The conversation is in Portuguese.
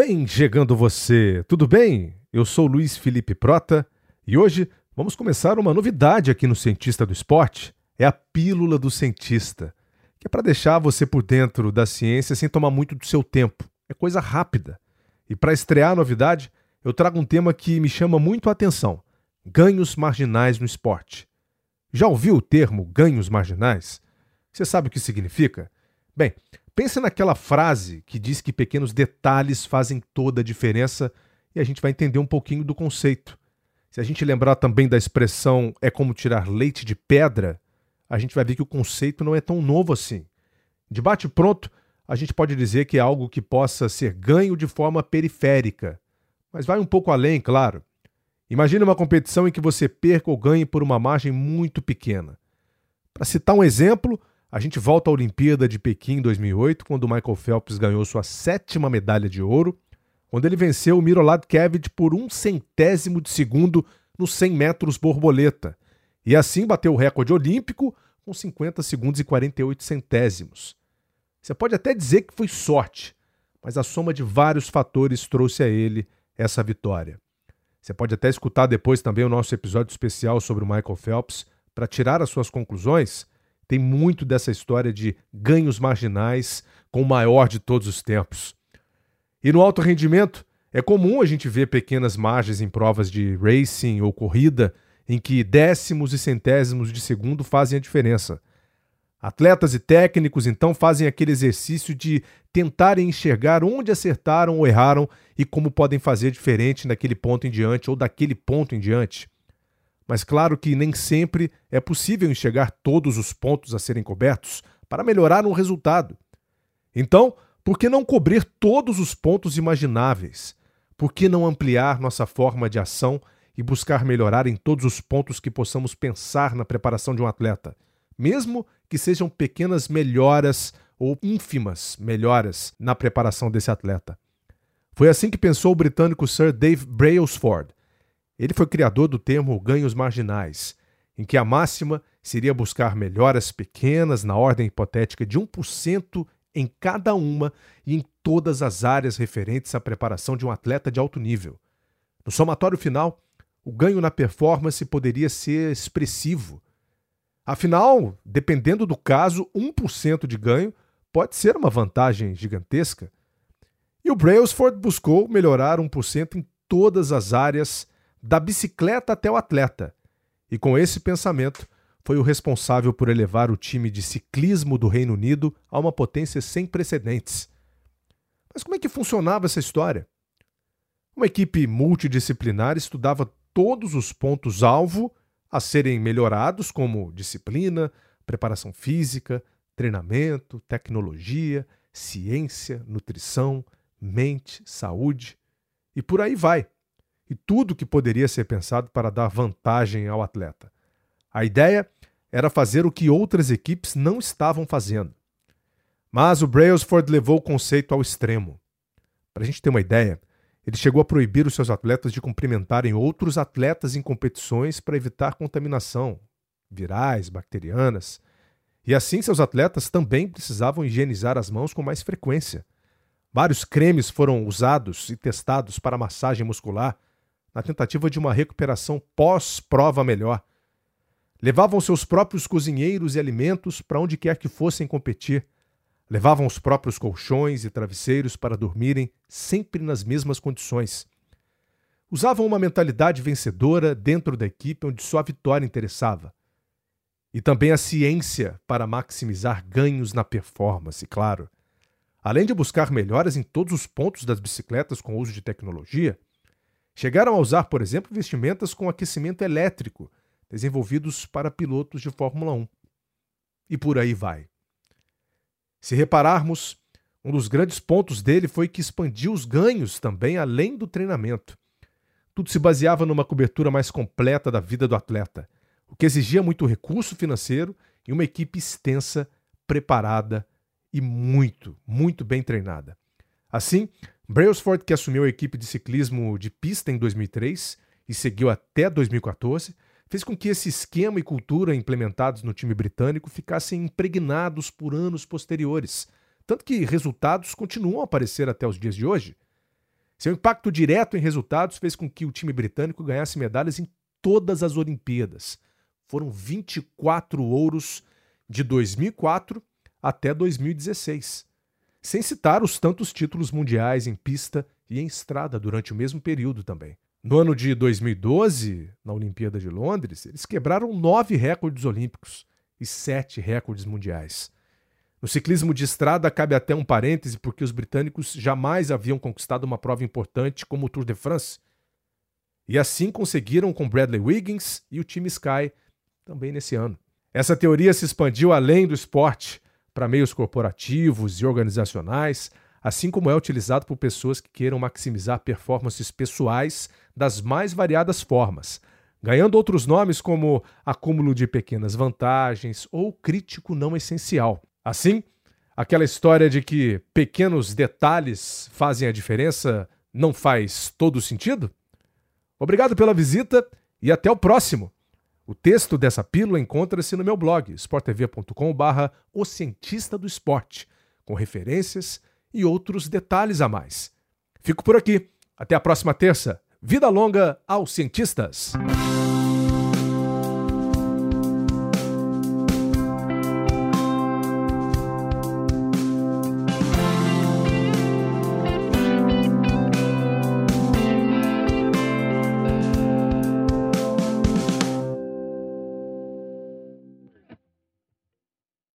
Vem chegando você, tudo bem? Eu sou Luiz Felipe Prota e hoje vamos começar uma novidade aqui no Cientista do Esporte. É a Pílula do Cientista, que é para deixar você por dentro da ciência sem tomar muito do seu tempo. É coisa rápida. E para estrear a novidade, eu trago um tema que me chama muito a atenção: ganhos marginais no esporte. Já ouviu o termo ganhos marginais? Você sabe o que significa? Bem, pense naquela frase que diz que pequenos detalhes fazem toda a diferença e a gente vai entender um pouquinho do conceito. Se a gente lembrar também da expressão é como tirar leite de pedra, a gente vai ver que o conceito não é tão novo assim. De bate pronto, a gente pode dizer que é algo que possa ser ganho de forma periférica, mas vai um pouco além, claro. Imagine uma competição em que você perca ou ganhe por uma margem muito pequena. Para citar um exemplo, a gente volta à Olimpíada de Pequim 2008, quando Michael Phelps ganhou sua sétima medalha de ouro, quando ele venceu o Kevich por um centésimo de segundo nos 100 metros borboleta, e assim bateu o recorde olímpico com 50 segundos e 48 centésimos. Você pode até dizer que foi sorte, mas a soma de vários fatores trouxe a ele essa vitória. Você pode até escutar depois também o nosso episódio especial sobre o Michael Phelps para tirar as suas conclusões tem muito dessa história de ganhos marginais com o maior de todos os tempos. E no alto rendimento, é comum a gente ver pequenas margens em provas de racing ou corrida em que décimos e centésimos de segundo fazem a diferença. Atletas e técnicos então fazem aquele exercício de tentarem enxergar onde acertaram ou erraram e como podem fazer diferente naquele ponto em diante ou daquele ponto em diante. Mas claro que nem sempre é possível enxergar todos os pontos a serem cobertos para melhorar um resultado. Então, por que não cobrir todos os pontos imagináveis? Por que não ampliar nossa forma de ação e buscar melhorar em todos os pontos que possamos pensar na preparação de um atleta, mesmo que sejam pequenas melhoras ou ínfimas melhoras na preparação desse atleta? Foi assim que pensou o britânico Sir Dave Brailsford, ele foi criador do termo ganhos marginais, em que a máxima seria buscar melhoras pequenas na ordem hipotética de 1% em cada uma e em todas as áreas referentes à preparação de um atleta de alto nível. No somatório final, o ganho na performance poderia ser expressivo. Afinal, dependendo do caso, 1% de ganho pode ser uma vantagem gigantesca. E o Brailsford buscou melhorar 1% em todas as áreas da bicicleta até o atleta. E com esse pensamento, foi o responsável por elevar o time de ciclismo do Reino Unido a uma potência sem precedentes. Mas como é que funcionava essa história? Uma equipe multidisciplinar estudava todos os pontos-alvo a serem melhorados, como disciplina, preparação física, treinamento, tecnologia, ciência, nutrição, mente, saúde e por aí vai e tudo que poderia ser pensado para dar vantagem ao atleta. A ideia era fazer o que outras equipes não estavam fazendo. Mas o Brailsford levou o conceito ao extremo. Para a gente ter uma ideia, ele chegou a proibir os seus atletas de cumprimentarem outros atletas em competições para evitar contaminação, virais, bacterianas. E assim seus atletas também precisavam higienizar as mãos com mais frequência. Vários cremes foram usados e testados para massagem muscular, na tentativa de uma recuperação pós-prova melhor. Levavam seus próprios cozinheiros e alimentos para onde quer que fossem competir. Levavam os próprios colchões e travesseiros para dormirem sempre nas mesmas condições. Usavam uma mentalidade vencedora dentro da equipe onde só a vitória interessava. E também a ciência para maximizar ganhos na performance, claro. Além de buscar melhoras em todos os pontos das bicicletas com o uso de tecnologia, Chegaram a usar, por exemplo, vestimentas com aquecimento elétrico, desenvolvidos para pilotos de Fórmula 1. E por aí vai. Se repararmos, um dos grandes pontos dele foi que expandiu os ganhos também além do treinamento. Tudo se baseava numa cobertura mais completa da vida do atleta, o que exigia muito recurso financeiro e uma equipe extensa, preparada e muito, muito bem treinada. Assim, Brailsford, que assumiu a equipe de ciclismo de pista em 2003 e seguiu até 2014, fez com que esse esquema e cultura implementados no time britânico ficassem impregnados por anos posteriores, tanto que resultados continuam a aparecer até os dias de hoje. Seu impacto direto em resultados fez com que o time britânico ganhasse medalhas em todas as Olimpíadas. Foram 24 ouros de 2004 até 2016, sem citar os tantos títulos mundiais em pista e em estrada durante o mesmo período também. No ano de 2012, na Olimpíada de Londres, eles quebraram nove recordes olímpicos e sete recordes mundiais. No ciclismo de estrada, cabe até um parêntese, porque os britânicos jamais haviam conquistado uma prova importante como o Tour de France. E assim conseguiram com Bradley Wiggins e o time Sky também nesse ano. Essa teoria se expandiu além do esporte para meios corporativos e organizacionais, assim como é utilizado por pessoas que queiram maximizar performances pessoais das mais variadas formas, ganhando outros nomes como acúmulo de pequenas vantagens ou crítico não essencial. Assim, aquela história de que pequenos detalhes fazem a diferença não faz todo sentido? Obrigado pela visita e até o próximo. O texto dessa pílula encontra-se no meu blog, sporttv.com.br O Cientista do Esporte, com referências e outros detalhes a mais. Fico por aqui. Até a próxima terça. Vida longa aos cientistas!